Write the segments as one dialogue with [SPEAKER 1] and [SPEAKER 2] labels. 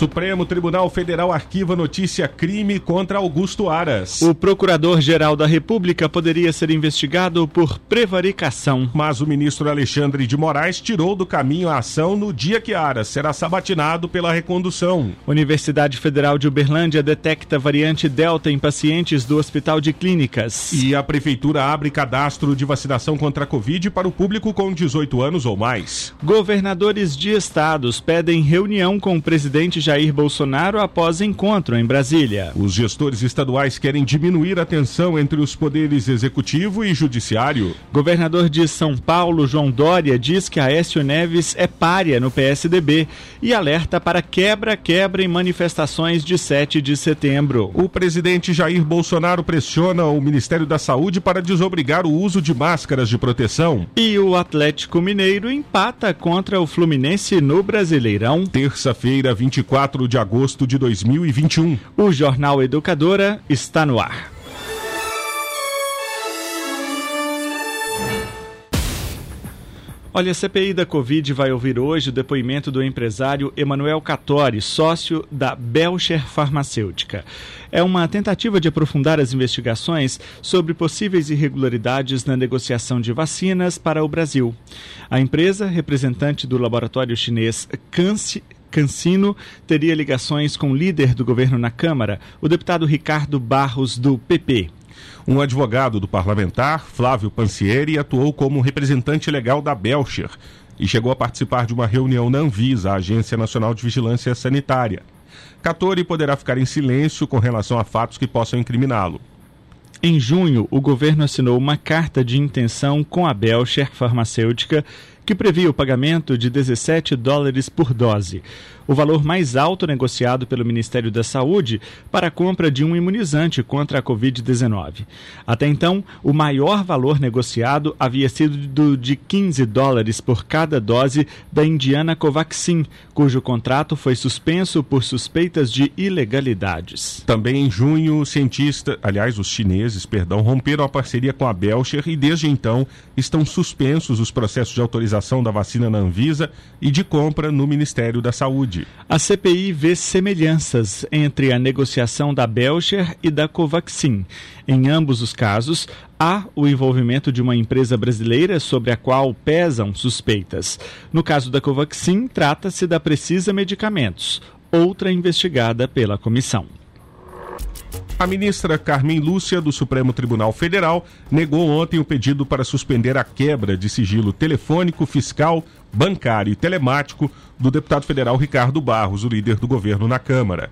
[SPEAKER 1] Supremo Tribunal Federal arquiva notícia crime contra Augusto Aras.
[SPEAKER 2] O Procurador-Geral da República poderia ser investigado por prevaricação.
[SPEAKER 1] Mas o ministro Alexandre de Moraes tirou do caminho a ação no dia que Aras será sabatinado pela recondução.
[SPEAKER 2] Universidade Federal de Uberlândia detecta variante Delta em pacientes do Hospital de Clínicas.
[SPEAKER 1] E a Prefeitura abre cadastro de vacinação contra a Covid para o público com 18 anos ou mais.
[SPEAKER 2] Governadores de estados pedem reunião com o presidente Jair Bolsonaro após encontro em Brasília.
[SPEAKER 1] Os gestores estaduais querem diminuir a tensão entre os poderes executivo e judiciário.
[SPEAKER 2] Governador de São Paulo, João Dória, diz que Aécio Neves é párea no PSDB e alerta para quebra-quebra em manifestações de 7 de setembro.
[SPEAKER 1] O presidente Jair Bolsonaro pressiona o Ministério da Saúde para desobrigar o uso de máscaras de proteção.
[SPEAKER 2] E o Atlético Mineiro empata contra o Fluminense no Brasileirão.
[SPEAKER 1] Terça-feira, 24 4 de agosto de 2021.
[SPEAKER 2] O Jornal Educadora está no ar. Olha, a CPI da Covid vai ouvir hoje o depoimento do empresário Emanuel Catori, sócio da Belcher Farmacêutica. É uma tentativa de aprofundar as investigações sobre possíveis irregularidades na negociação de vacinas para o Brasil. A empresa, representante do laboratório chinês Canci Cancino teria ligações com o líder do governo na Câmara, o deputado Ricardo Barros, do PP.
[SPEAKER 1] Um advogado do parlamentar, Flávio Pancieri, atuou como representante legal da Belcher e chegou a participar de uma reunião na Anvisa, a Agência Nacional de Vigilância Sanitária. Catori poderá ficar em silêncio com relação a fatos que possam incriminá-lo.
[SPEAKER 2] Em junho, o governo assinou uma carta de intenção com a Belcher Farmacêutica que previa o pagamento de 17 dólares por dose, o valor mais alto negociado pelo Ministério da Saúde para a compra de um imunizante contra a Covid-19. Até então, o maior valor negociado havia sido de 15 dólares por cada dose da indiana Covaxin, cujo contrato foi suspenso por suspeitas de ilegalidades.
[SPEAKER 1] Também em junho, o cientista, aliás, os chineses, perdão, romperam a parceria com a Belcher e desde então estão suspensos os processos de autorização da vacina na Anvisa e de compra no Ministério da Saúde.
[SPEAKER 2] A CPI vê semelhanças entre a negociação da Belcher e da Covaxin. Em ambos os casos, há o envolvimento de uma empresa brasileira sobre a qual pesam suspeitas. No caso da Covaxin, trata-se da Precisa Medicamentos, outra investigada pela comissão.
[SPEAKER 1] A ministra Carmen Lúcia, do Supremo Tribunal Federal, negou ontem o pedido para suspender a quebra de sigilo telefônico, fiscal, bancário e telemático do deputado federal Ricardo Barros, o líder do governo na Câmara.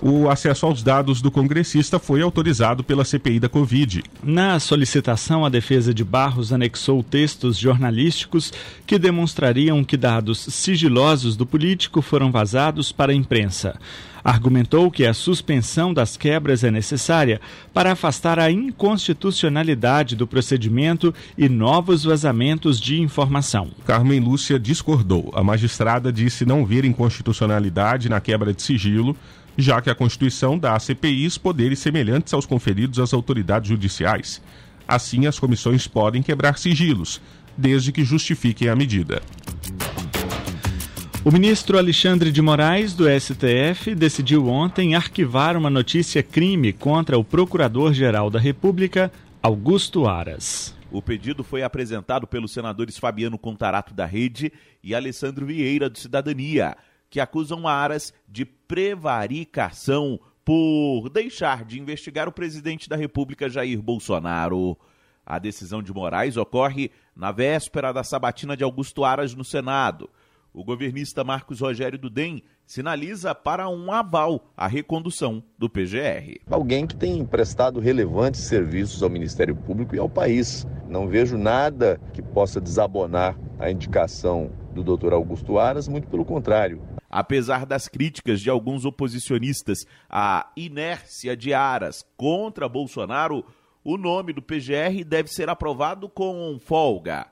[SPEAKER 1] O acesso aos dados do congressista foi autorizado pela CPI da Covid.
[SPEAKER 2] Na solicitação, a defesa de Barros anexou textos jornalísticos que demonstrariam que dados sigilosos do político foram vazados para a imprensa argumentou que a suspensão das quebras é necessária para afastar a inconstitucionalidade do procedimento e novos vazamentos de informação.
[SPEAKER 1] Carmen Lúcia discordou. A magistrada disse não ver inconstitucionalidade na quebra de sigilo, já que a Constituição dá à CPIs poderes semelhantes aos conferidos às autoridades judiciais. Assim, as comissões podem quebrar sigilos, desde que justifiquem a medida.
[SPEAKER 2] O ministro Alexandre de Moraes, do STF, decidiu ontem arquivar uma notícia crime contra o Procurador-Geral da República, Augusto Aras.
[SPEAKER 3] O pedido foi apresentado pelos senadores Fabiano Contarato da Rede e Alessandro Vieira do Cidadania, que acusam Aras de prevaricação por deixar de investigar o presidente da República Jair Bolsonaro. A decisão de Moraes ocorre na véspera da sabatina de Augusto Aras no Senado. O governista Marcos Rogério Dudem sinaliza para um aval à recondução do PGR.
[SPEAKER 4] Alguém que tem prestado relevantes serviços ao Ministério Público e ao país. Não vejo nada que possa desabonar a indicação do Dr. Augusto Aras, muito pelo contrário.
[SPEAKER 3] Apesar das críticas de alguns oposicionistas à inércia de Aras contra Bolsonaro, o nome do PGR deve ser aprovado com folga.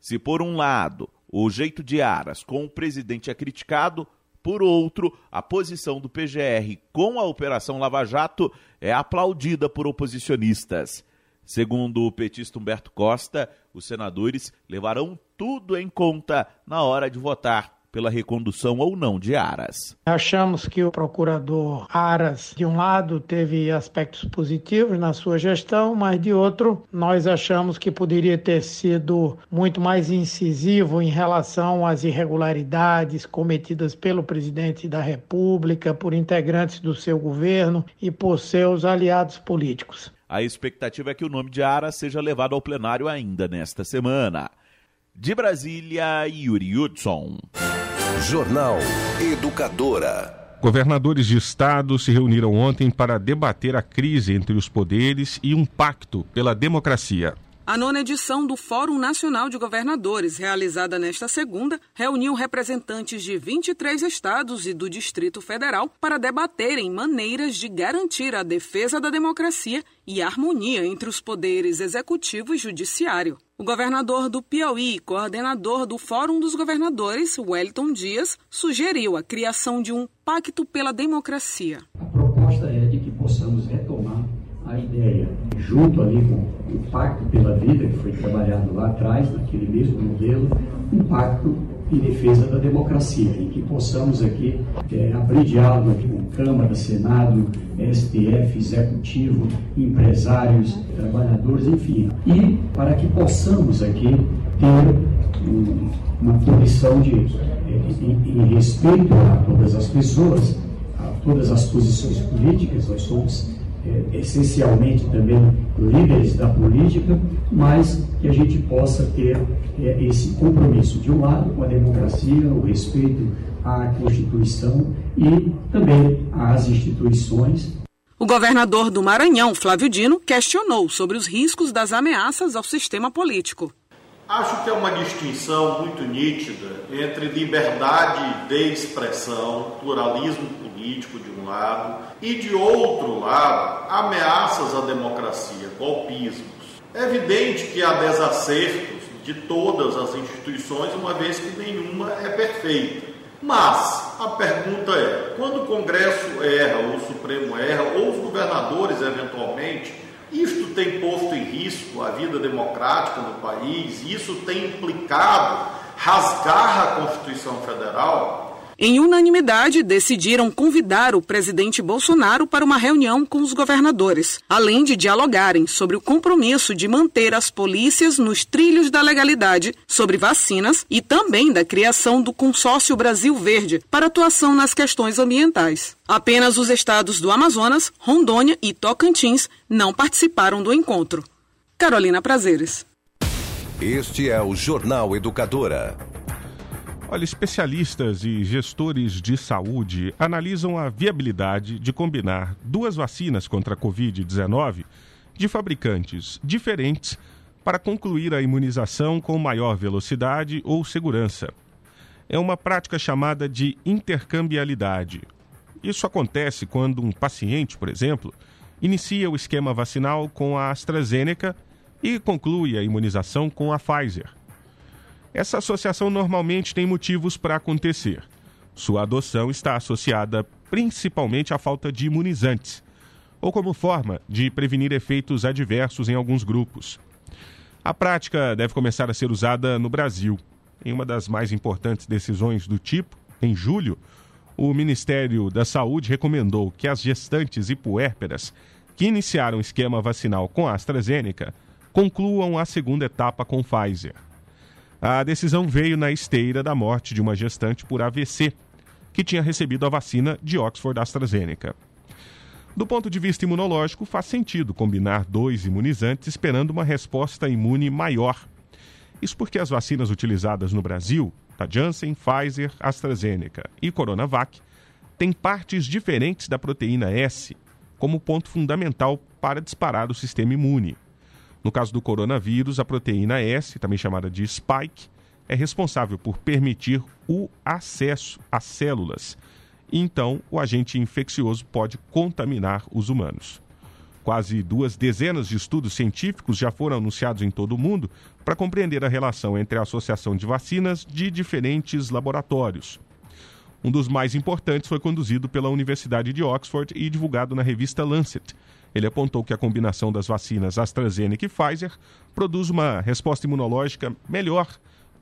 [SPEAKER 3] Se por um lado o jeito de Aras com o presidente é criticado, por outro, a posição do PGR com a Operação Lava Jato é aplaudida por oposicionistas. Segundo o petista Humberto Costa, os senadores levarão tudo em conta na hora de votar pela recondução ou não de Aras.
[SPEAKER 5] Achamos que o procurador Aras, de um lado, teve aspectos positivos na sua gestão, mas de outro, nós achamos que poderia ter sido muito mais incisivo em relação às irregularidades cometidas pelo presidente da República, por integrantes do seu governo e por seus aliados políticos.
[SPEAKER 3] A expectativa é que o nome de Aras seja levado ao plenário ainda nesta semana. De Brasília, Yuri Hudson.
[SPEAKER 6] Jornal Educadora.
[SPEAKER 1] Governadores de estado se reuniram ontem para debater a crise entre os poderes e um pacto pela democracia.
[SPEAKER 7] A nona edição do Fórum Nacional de Governadores, realizada nesta segunda, reuniu representantes de 23 estados e do Distrito Federal para debaterem maneiras de garantir a defesa da democracia e harmonia entre os poderes executivo e judiciário. O governador do Piauí, coordenador do Fórum dos Governadores, Wellington Dias, sugeriu a criação de um pacto pela democracia.
[SPEAKER 8] A proposta é de que possamos retomar a ideia, junto ali com o Pacto pela Vida, que foi trabalhado lá atrás, naquele mesmo modelo, um pacto em defesa da democracia, em que possamos aqui é, abrir diálogo aqui com Câmara, Senado, STF, Executivo, empresários, trabalhadores, enfim, e para que possamos aqui ter um, uma posição de, em, em respeito a todas as pessoas, a todas as posições políticas, nós somos é, essencialmente também líderes da política, mas que a gente possa ter é, esse compromisso, de um lado, com a democracia, o respeito à Constituição e também às instituições.
[SPEAKER 7] O governador do Maranhão, Flávio Dino, questionou sobre os riscos das ameaças ao sistema político.
[SPEAKER 9] Acho que é uma distinção muito nítida entre liberdade de expressão, pluralismo político de um lado e de outro lado, ameaças à democracia, golpismos. É evidente que há desacertos de todas as instituições, uma vez que nenhuma é perfeita. Mas a pergunta é: quando o Congresso erra, ou o Supremo erra, ou os governadores eventualmente isto tem posto em risco a vida democrática no país, isso tem implicado rasgar a Constituição Federal.
[SPEAKER 7] Em unanimidade, decidiram convidar o presidente Bolsonaro para uma reunião com os governadores, além de dialogarem sobre o compromisso de manter as polícias nos trilhos da legalidade, sobre vacinas e também da criação do Consórcio Brasil Verde para atuação nas questões ambientais. Apenas os estados do Amazonas, Rondônia e Tocantins não participaram do encontro. Carolina Prazeres.
[SPEAKER 6] Este é o Jornal Educadora.
[SPEAKER 1] Olha, especialistas e gestores de saúde analisam a viabilidade de combinar duas vacinas contra a Covid-19 de fabricantes diferentes para concluir a imunização com maior velocidade ou segurança. É uma prática chamada de intercambialidade. Isso acontece quando um paciente, por exemplo, inicia o esquema vacinal com a AstraZeneca e conclui a imunização com a Pfizer. Essa associação normalmente tem motivos para acontecer. Sua adoção está associada principalmente à falta de imunizantes, ou como forma de prevenir efeitos adversos em alguns grupos. A prática deve começar a ser usada no Brasil. Em uma das mais importantes decisões do tipo, em julho, o Ministério da Saúde recomendou que as gestantes e puérperas que iniciaram o esquema vacinal com a AstraZeneca concluam a segunda etapa com Pfizer. A decisão veio na esteira da morte de uma gestante por AVC, que tinha recebido a vacina de Oxford AstraZeneca. Do ponto de vista imunológico, faz sentido combinar dois imunizantes esperando uma resposta imune maior. Isso porque as vacinas utilizadas no Brasil, da Janssen, Pfizer, AstraZeneca e Coronavac, têm partes diferentes da proteína S como ponto fundamental para disparar o sistema imune. No caso do coronavírus, a proteína S, também chamada de spike, é responsável por permitir o acesso às células. Então, o agente infeccioso pode contaminar os humanos. Quase duas dezenas de estudos científicos já foram anunciados em todo o mundo para compreender a relação entre a associação de vacinas de diferentes laboratórios. Um dos mais importantes foi conduzido pela Universidade de Oxford e divulgado na revista Lancet. Ele apontou que a combinação das vacinas AstraZeneca e Pfizer produz uma resposta imunológica melhor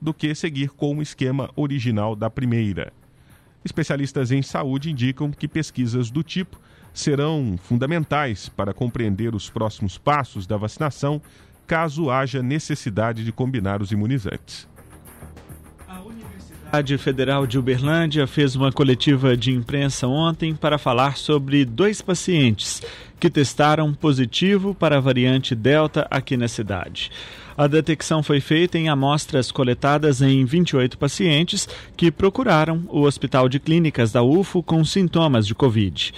[SPEAKER 1] do que seguir com o esquema original da primeira. Especialistas em saúde indicam que pesquisas do tipo serão fundamentais para compreender os próximos passos da vacinação, caso haja necessidade de combinar os imunizantes.
[SPEAKER 2] A Universidade Federal de Uberlândia fez uma coletiva de imprensa ontem para falar sobre dois pacientes que testaram positivo para a variante Delta aqui na cidade. A detecção foi feita em amostras coletadas em 28 pacientes que procuraram o Hospital de Clínicas da UFO com sintomas de Covid.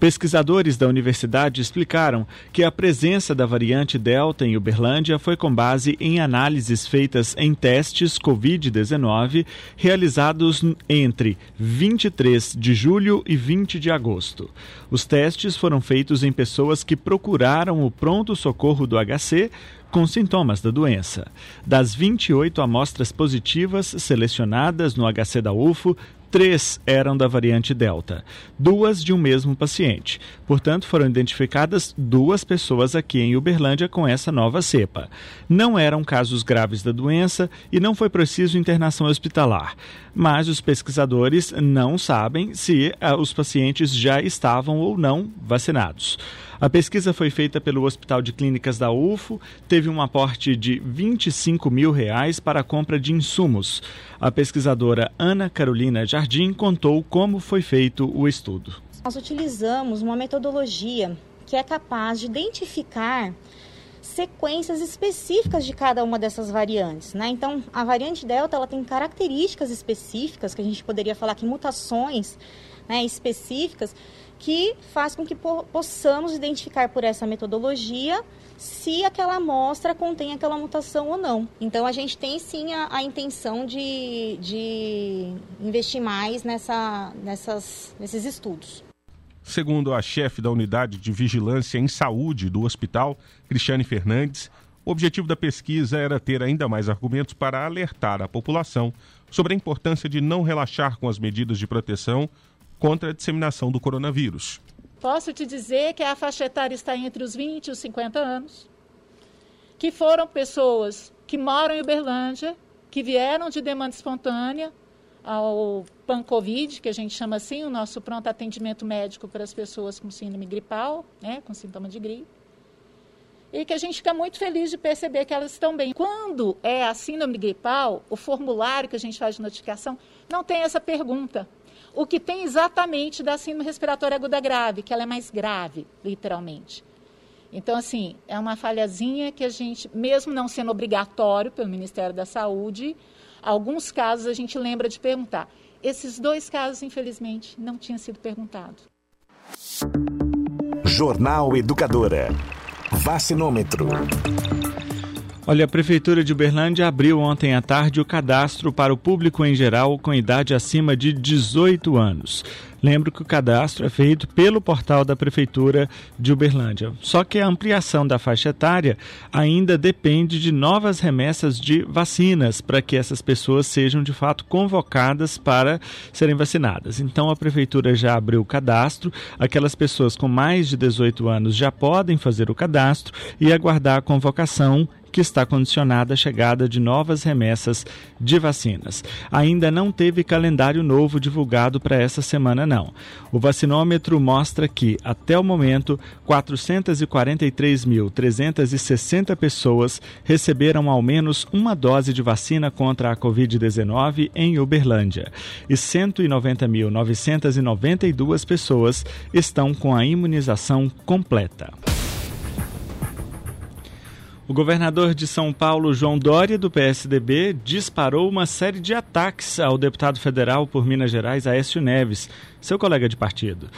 [SPEAKER 2] Pesquisadores da universidade explicaram que a presença da variante Delta em Uberlândia foi com base em análises feitas em testes Covid-19 realizados entre 23 de julho e 20 de agosto. Os testes foram feitos em pessoas que procuraram o pronto-socorro do HC com sintomas da doença. Das 28 amostras positivas selecionadas no HC da UFO, três eram da variante Delta, duas de um mesmo paciente. Portanto, foram identificadas duas pessoas aqui em Uberlândia com essa nova cepa. Não eram casos graves da doença e não foi preciso internação hospitalar. Mas os pesquisadores não sabem se ah, os pacientes já estavam ou não vacinados. A pesquisa foi feita pelo Hospital de Clínicas da UFO, teve um aporte de 25 mil reais para a compra de insumos. A pesquisadora Ana Carolina Jardim contou como foi feito o estudo.
[SPEAKER 10] Nós utilizamos uma metodologia que é capaz de identificar sequências específicas de cada uma dessas variantes, né? Então, a variante Delta ela tem características específicas que a gente poderia falar que mutações né, específicas que faz com que po possamos identificar por essa metodologia se aquela amostra contém aquela mutação ou não. Então a gente tem sim a, a intenção de, de investir mais nessa, nessas, nesses estudos.
[SPEAKER 1] Segundo a chefe da unidade de vigilância em saúde do hospital, Cristiane Fernandes, o objetivo da pesquisa era ter ainda mais argumentos para alertar a população sobre a importância de não relaxar com as medidas de proteção contra a disseminação do coronavírus.
[SPEAKER 11] Posso te dizer que a faixa etária está entre os 20 e os 50 anos, que foram pessoas que moram em Uberlândia, que vieram de demanda espontânea ao PAN-Covid, que a gente chama assim, o nosso pronto atendimento médico para as pessoas com síndrome gripal, né, com sintoma de gripe. E que a gente fica muito feliz de perceber que elas estão bem. Quando é a síndrome gripal, o formulário que a gente faz de notificação não tem essa pergunta o que tem exatamente da síndrome respiratória aguda grave, que ela é mais grave, literalmente. Então, assim, é uma falhazinha que a gente, mesmo não sendo obrigatório pelo Ministério da Saúde, alguns casos a gente lembra de perguntar. Esses dois casos, infelizmente, não tinham sido perguntados.
[SPEAKER 6] Jornal Educadora. Vacinômetro.
[SPEAKER 2] Olha, a Prefeitura de Uberlândia abriu ontem à tarde o cadastro para o público em geral com idade acima de 18 anos. Lembro que o cadastro é feito pelo portal da Prefeitura de Uberlândia. Só que a ampliação da faixa etária ainda depende de novas remessas de vacinas para que essas pessoas sejam de fato convocadas para serem vacinadas. Então a Prefeitura já abriu o cadastro, aquelas pessoas com mais de 18 anos já podem fazer o cadastro e aguardar a convocação que está condicionada à chegada de novas remessas de vacinas. Ainda não teve calendário novo divulgado para essa semana, não. O vacinômetro mostra que, até o momento, 443.360 pessoas receberam ao menos uma dose de vacina contra a Covid-19 em Uberlândia e 190.992 pessoas estão com a imunização completa. O governador de São Paulo, João Dória, do PSDB, disparou uma série de ataques ao deputado federal por Minas Gerais, Aécio Neves, seu colega de partido.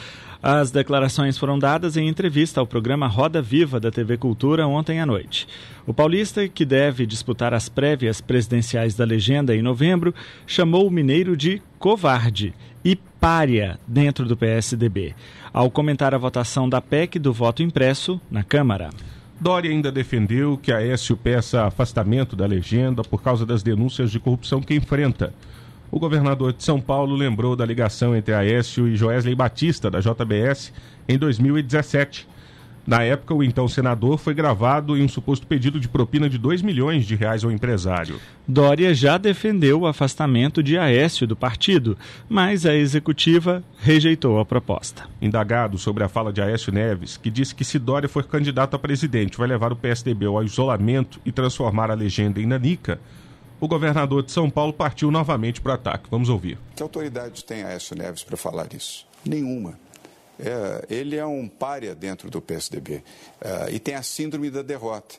[SPEAKER 2] As declarações foram dadas em entrevista ao programa Roda Viva da TV Cultura ontem à noite. O paulista, que deve disputar as prévias presidenciais da legenda em novembro, chamou o mineiro de covarde e pária dentro do PSDB, ao comentar a votação da PEC do voto impresso na Câmara.
[SPEAKER 1] Dória ainda defendeu que a Aécio peça afastamento da legenda por causa das denúncias de corrupção que enfrenta. O governador de São Paulo lembrou da ligação entre Aécio e Joesley Batista, da JBS, em 2017. Na época, o então senador foi gravado em um suposto pedido de propina de 2 milhões de reais ao empresário.
[SPEAKER 2] Dória já defendeu o afastamento de Aécio do partido, mas a executiva rejeitou a proposta.
[SPEAKER 1] Indagado sobre a fala de Aécio Neves, que disse que se Dória for candidato a presidente, vai levar o PSDB ao isolamento e transformar a legenda em nanica, o governador de São Paulo partiu novamente para o ataque. Vamos ouvir.
[SPEAKER 12] Que autoridade tem Aécio Neves para falar isso? Nenhuma. É, ele é um párea dentro do PSDB é, e tem a síndrome da derrota.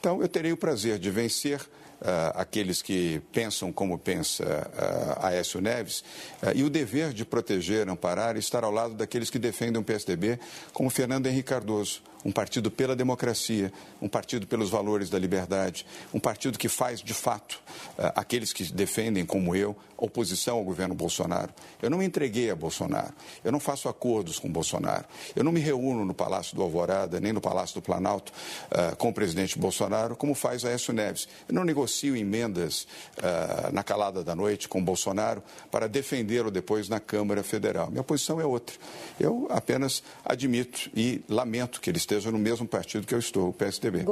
[SPEAKER 12] Então, eu terei o prazer de vencer Uh, aqueles que pensam como pensa uh, Aécio Neves, uh, e o dever de proteger, amparar e estar ao lado daqueles que defendem o PSDB, como Fernando Henrique Cardoso, um partido pela democracia, um partido pelos valores da liberdade, um partido que faz, de fato, uh, aqueles que defendem, como eu, oposição ao governo Bolsonaro. Eu não me entreguei a Bolsonaro, eu não faço acordos com Bolsonaro, eu não me reúno no Palácio do Alvorada, nem no Palácio do Planalto uh, com o presidente Bolsonaro, como faz Aécio Neves. Eu não negocio emendas uh, na calada da noite com Bolsonaro para defendê-lo depois na Câmara Federal. Minha posição é outra. Eu apenas admito e lamento que eles esteja no mesmo partido que eu estou, o PSDB.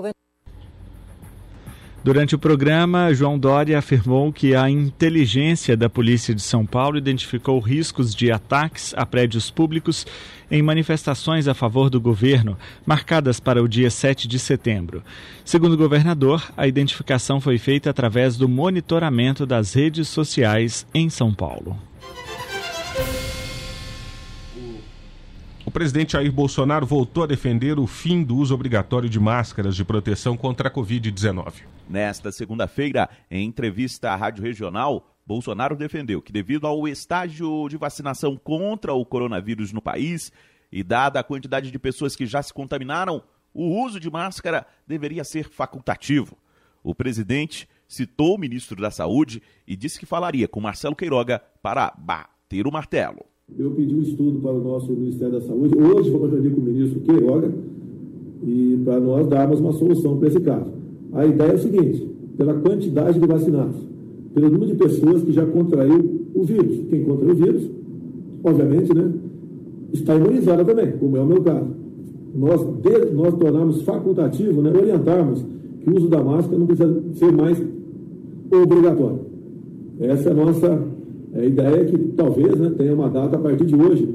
[SPEAKER 2] Durante o programa, João Dória afirmou que a inteligência da Polícia de São Paulo identificou riscos de ataques a prédios públicos em manifestações a favor do governo, marcadas para o dia 7 de setembro. Segundo o governador, a identificação foi feita através do monitoramento das redes sociais em São Paulo.
[SPEAKER 1] O presidente Jair Bolsonaro voltou a defender o fim do uso obrigatório de máscaras de proteção contra a Covid-19.
[SPEAKER 3] Nesta segunda-feira, em entrevista à Rádio Regional, Bolsonaro defendeu que, devido ao estágio de vacinação contra o coronavírus no país e dada a quantidade de pessoas que já se contaminaram, o uso de máscara deveria ser facultativo. O presidente citou o ministro da Saúde e disse que falaria com Marcelo Queiroga para bater o martelo.
[SPEAKER 13] Eu pedi um estudo para o nosso Ministério da Saúde. Hoje vamos reunir com o ministro Queiroga e para nós darmos uma solução para esse caso. A ideia é o seguinte: pela quantidade de vacinados, pelo número de pessoas que já contraiu o vírus. Quem contraiu o vírus, obviamente, né, está imunizada também, como é o meu caso. Nós, de, nós tornamos facultativo, né, orientarmos que o uso da máscara não precisa ser mais obrigatório. Essa é a nossa a ideia é que talvez né, tenha uma data a partir de hoje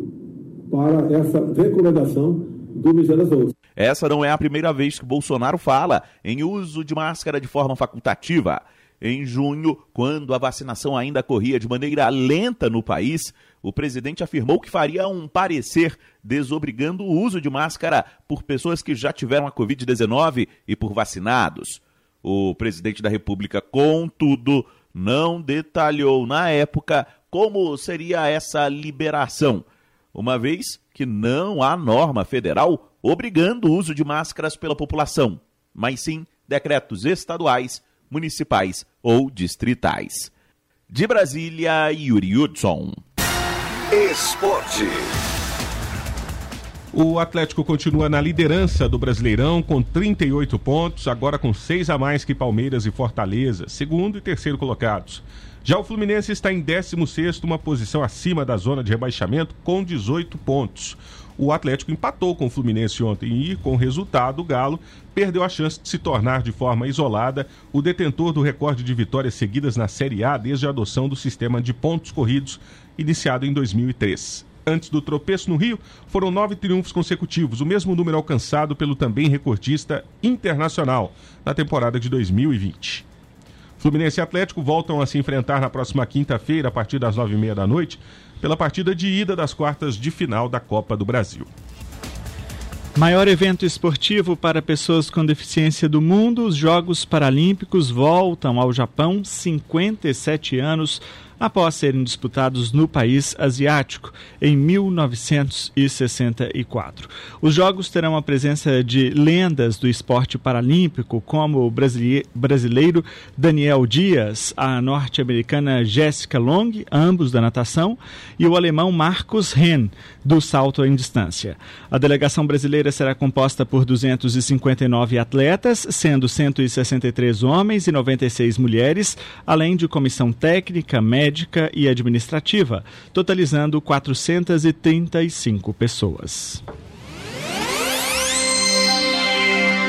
[SPEAKER 13] para essa recomendação do da Saúde.
[SPEAKER 3] Essa não é a primeira vez que Bolsonaro fala em uso de máscara de forma facultativa. Em junho, quando a vacinação ainda corria de maneira lenta no país, o presidente afirmou que faria um parecer desobrigando o uso de máscara por pessoas que já tiveram a Covid-19 e por vacinados. O presidente da República, contudo, não detalhou na época como seria essa liberação, uma vez que não há norma federal obrigando o uso de máscaras pela população, mas sim decretos estaduais, municipais ou distritais. De Brasília, Yuri Hudson.
[SPEAKER 6] Esporte.
[SPEAKER 1] O Atlético continua na liderança do Brasileirão com 38 pontos, agora com seis a mais que Palmeiras e Fortaleza, segundo e terceiro colocados. Já o Fluminense está em 16º, uma posição acima da zona de rebaixamento, com 18 pontos. O Atlético empatou com o Fluminense ontem e, com o resultado, o Galo perdeu a chance de se tornar de forma isolada o detentor do recorde de vitórias seguidas na Série A desde a adoção do sistema de pontos corridos iniciado em 2003. Antes do tropeço no Rio, foram nove triunfos consecutivos, o mesmo número alcançado pelo também recordista internacional na temporada de 2020. Fluminense e Atlético voltam a se enfrentar na próxima quinta-feira, a partir das nove e meia da noite, pela partida de ida das quartas de final da Copa do Brasil.
[SPEAKER 2] Maior evento esportivo para pessoas com deficiência do mundo, os Jogos Paralímpicos voltam ao Japão 57 anos após serem disputados no país asiático em 1964. Os Jogos terão a presença de lendas do esporte paralímpico, como o brasileiro Daniel Dias, a norte-americana Jessica Long, ambos da natação, e o alemão Marcos Ren, do salto em distância. A delegação brasileira será composta por 259 atletas, sendo 163 homens e 96 mulheres, além de comissão técnica, médica e administrativa, totalizando 435 pessoas.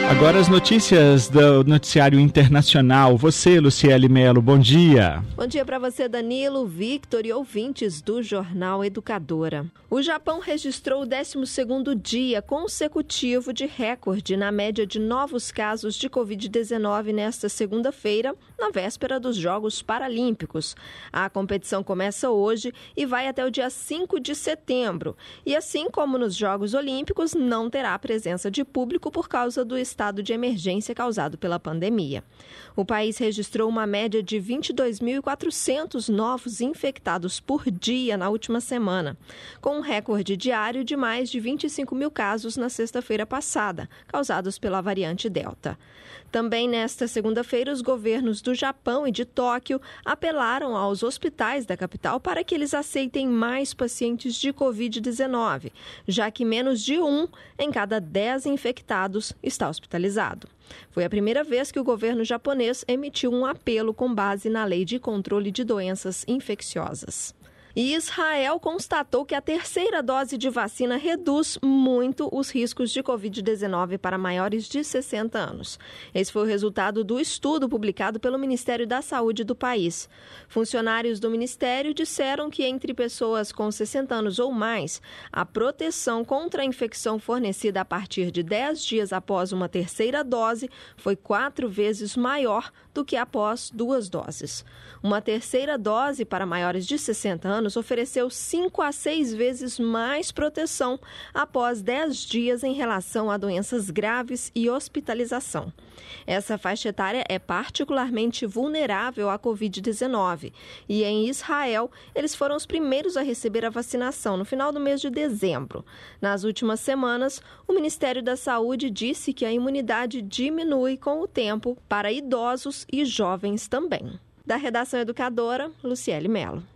[SPEAKER 2] Agora as notícias do noticiário internacional. Você, Luciele Melo, bom dia.
[SPEAKER 14] Bom dia para você, Danilo, Victor e ouvintes do Jornal Educadora. O Japão registrou o 12º dia consecutivo de recorde na média de novos casos de Covid-19 nesta segunda-feira, na véspera dos Jogos Paralímpicos. A competição começa hoje e vai até o dia 5 de setembro. E assim como nos Jogos Olímpicos, não terá presença de público por causa do estado de emergência causado pela pandemia. O país registrou uma média de 22.400 novos infectados por dia na última semana, com um recorde diário de mais de 25 mil casos na sexta-feira passada, causados pela variante Delta. Também nesta segunda-feira, os governos do Japão e de Tóquio apelaram aos hospitais da capital para que eles aceitem mais pacientes de Covid-19, já que menos de um em cada dez infectados está hospitalizado. Foi a primeira vez que o governo japonês emitiu um apelo com base na Lei de Controle de Doenças Infecciosas. E Israel constatou que a terceira dose de vacina reduz muito os riscos de Covid-19 para maiores de 60 anos. Esse foi o resultado do estudo publicado pelo Ministério da Saúde do país. Funcionários do Ministério disseram que entre pessoas com 60 anos ou mais, a proteção contra a infecção fornecida a partir de 10 dias após uma terceira dose foi quatro vezes maior do que após duas doses. Uma terceira dose para maiores de 60 anos ofereceu 5 a 6 vezes mais proteção após 10 dias em relação a doenças graves e hospitalização. Essa faixa etária é particularmente vulnerável à Covid-19 e em Israel eles foram os primeiros a receber a vacinação no final do mês de dezembro. Nas últimas semanas, o Ministério da Saúde disse que a imunidade diminui com o tempo para idosos e jovens também. Da redação educadora, Luciele Melo.